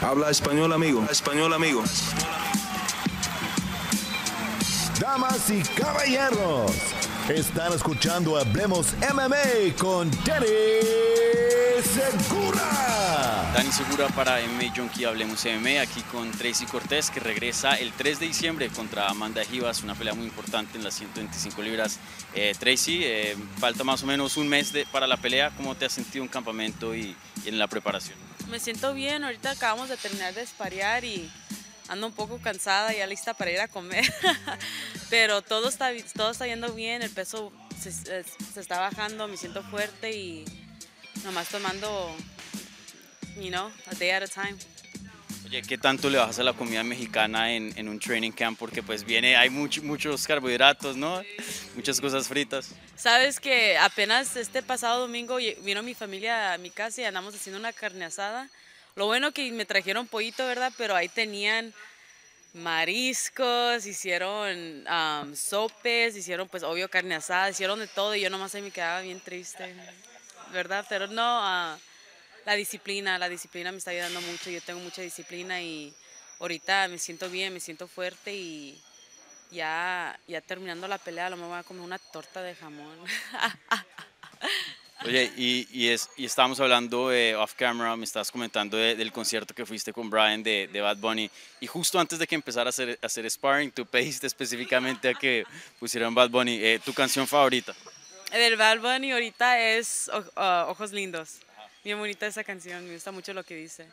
Habla español, amigo. Español, amigo. Damas y caballeros, están escuchando Hablemos MMA con Danny Segura. Dani Segura para MMA Junkie Hablemos MMA, aquí con Tracy Cortés, que regresa el 3 de diciembre contra Amanda Givas, una pelea muy importante en las 125 libras. Eh, Tracy, eh, falta más o menos un mes de- para la pelea. ¿Cómo te has sentido en campamento y, y en la preparación? Me siento bien, ahorita acabamos de terminar de esparear y ando un poco cansada, ya lista para ir a comer. Pero todo está, todo está yendo bien, el peso se- se está bajando, me siento fuerte y nomás tomando, you know, a day at a time. Oye, ¿qué tanto le bajas a la comida mexicana en, en un training camp? Porque pues viene, hay mucho- muchos carbohidratos, ¿no? Muchas cosas fritas. Sabes que apenas este pasado domingo vino mi familia a mi casa y andamos haciendo una carne asada. Lo bueno que me trajeron pollito, ¿verdad? Pero ahí tenían mariscos, hicieron am, sopes, hicieron pues obvio carne asada, hicieron de todo y yo nomás ahí me quedaba bien triste, ¿verdad? Pero no, ah, la disciplina, la disciplina me está ayudando mucho, yo tengo mucha disciplina y ahorita me siento bien, me siento fuerte y ya, ya terminando la pelea, a lo mejor voy a comer una torta de jamón. Oye, y, y, es, y estábamos hablando eh, off camera, me estabas comentando de- del concierto que fuiste con Brian de, de Bad Bunny. Y justo antes de que empezara a hacer, a hacer sparring, tú pediste específicamente a que pusieran Bad Bunny. Eh, ¿Tu canción favorita? Del Bad Bunny ahorita es O- ah, Ojos Lindos. Bien bonita esa canción, me gusta mucho lo que dice.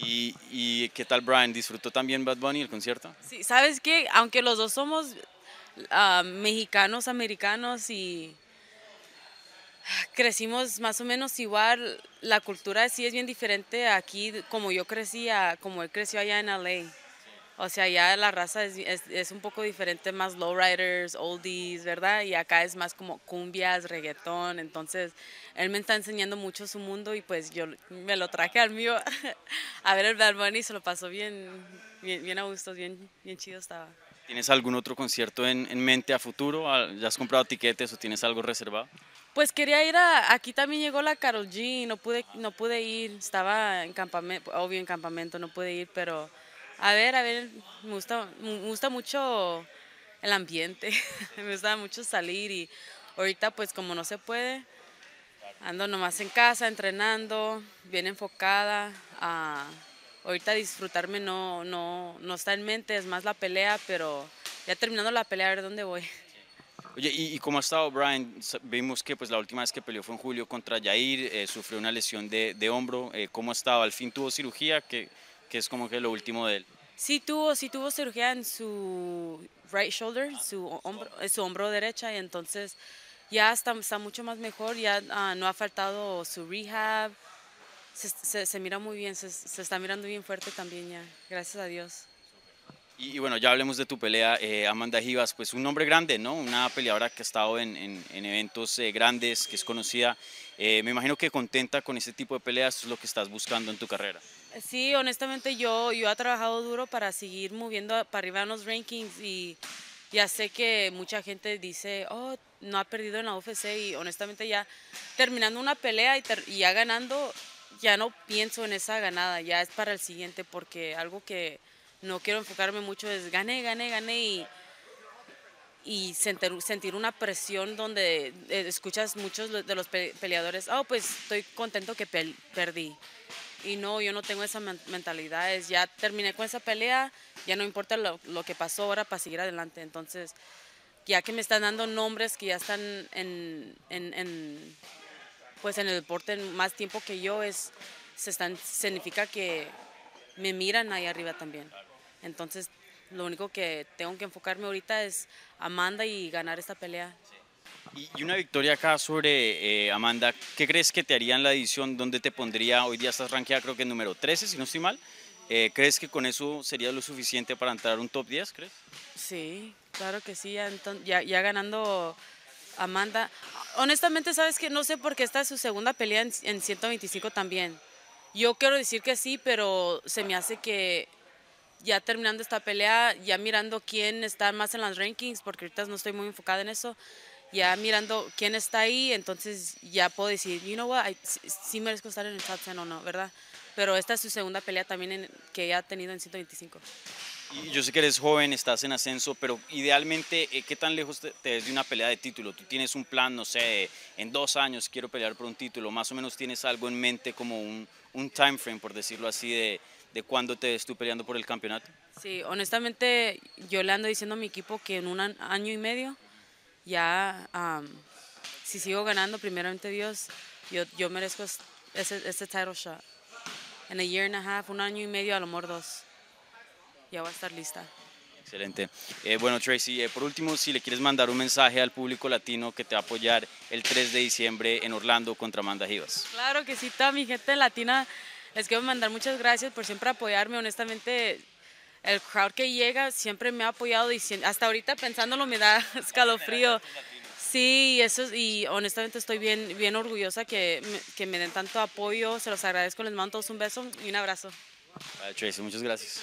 ¿Y, y qué tal Brian? ¿Disfrutó también Bad Bunny el concierto? Sí, ¿sabes qué? Aunque los dos somos ah, mexicanos, americanos y crecimos más o menos igual, la cultura sí es bien diferente aquí, como yo crecí, a como él creció allá en LA. O sea, ya la raza es, es, es un poco diferente, más lowriders, oldies, ¿verdad? Y acá es más como cumbias, reggaetón. Entonces, él me está enseñando mucho su mundo y pues yo me lo traje al mío a ver el Bad Bunny y se lo pasó bien, bien, bien a gusto, bien, bien chido estaba. ¿Tienes algún otro concierto en, en mente a futuro? Ah, ¿Ya has comprado tiquetes o tienes algo reservado? Pues quería ir a, aquí también llegó la Carol G, no pude, no pude ir, estaba en campamento, obvio en campamento, no pude ir, pero a ver, a ver, me gusta, me gusta mucho el ambiente, me gusta mucho salir y ahorita pues como no se puede, ando nomás en casa entrenando, bien enfocada, a ahorita disfrutarme no, no, no está en mente, es más la pelea, pero ya terminando la pelea a ver dónde voy. Oye, ¿y, y cómo ha estado Brian? Vimos que pues la última vez que peleó fue en julio contra Jair, eh, sufrió una lesión de, de hombro. Eh, ¿Cómo ha estado? Al fin tuvo cirugía, que, que es como que lo último de él. Sí tuvo, sí tuvo cirugía en su right shoulder, su hombro, su hombro derecha, y entonces ya está, está mucho más mejor, ya ah, no ha faltado su rehab, se, se- se mira muy bien, se, se está mirando bien fuerte también ya, gracias a Dios. Y, y bueno, ya hablemos de tu pelea, eh, Amanda Givas, pues un nombre grande, ¿no? Una peleadora que ha estado en, en- en eventos eh, grandes, que es conocida. Eh, me imagino que contenta con ese tipo de peleas, es lo que estás buscando en tu carrera. Sí, honestamente yo, yo he trabajado duro para seguir moviendo para arriba en los rankings y ya sé que mucha gente dice, oh, no ha perdido en la UFC y honestamente ya terminando una pelea y, ter- ya ganando, ya no pienso en esa ganada, ya es para el siguiente porque algo que no quiero enfocarme mucho es gané, gané, gané y, y sentir, sentir una presión donde eh, escuchas muchos de los pe- peleadores, oh, pues estoy contento que perdí. Y no, yo no tengo esa men- mentalidad. Es ya terminé con esa pelea, ya no importa lo, lo que pasó ahora para seguir adelante. Entonces, ya que me están dando nombres que ya están en, en, pues en el deporte más tiempo que yo, es, se están, significa que me miran ahí arriba también. Entonces, lo único que tengo que enfocarme ahorita es Amanda y ganar esta pelea. Y, y una victoria acá sobre eh, Amanda, ¿qué crees que te haría en la edición? ¿Dónde te pondría? Hoy día estás rankeada creo que en número 13, si no estoy mal. Eh, ¿Crees que con eso sería lo suficiente para entrar un top 10, crees? Sí, claro que sí, ya, ya, ya ganando Amanda. Honestamente, sabes que no sé por qué esta es su segunda pelea en, en 125 también. Yo quiero decir que sí, pero se me hace que ya terminando esta pelea, ya mirando quién está más en las rankings, porque ahorita no estoy muy enfocada en eso, ya mirando quién está ahí, entonces ya puedo decir, you know what, I- sí, sí merezco estar en el top 10 o no, ¿verdad? pero esta es su segunda pelea también en- que ella ha tenido en 125. Y yo sé que eres joven, estás en ascenso, pero idealmente, eh, ¿qué tan lejos te, te ves de una pelea de título? ¿Tú tienes un plan, no sé, en dos años quiero pelear por un título? ¿Más o menos tienes algo en mente como un, un time frame, por decirlo así, de, de cuándo te ves tú peleando por el campeonato? Sí, honestamente yo le ando diciendo a mi equipo que en un año y medio ya, am, si sigo ganando, primeramente Dios, yo, yo merezco es- ese, ese title shot. En a year and a half, un año y medio, a lo mejor dos, ya voy a estar lista. Excelente. Eh, bueno, Tracy, eh, por último, si le quieres mandar un mensaje al público latino que te va a apoyar el 3 de diciembre en Orlando contra Amanda Rivas. Claro que sí, toda mi gente latina, les quiero mandar muchas gracias por siempre apoyarme. Honestamente, el crowd que llega siempre me ha apoyado sien- hasta ahorita pensándolo me da escalofrío. Sí, eso es- y honestamente estoy bien, bien orgullosa que que me den tanto apoyo. Se los agradezco, les mando todos un beso y un abrazo. Muchas gracias.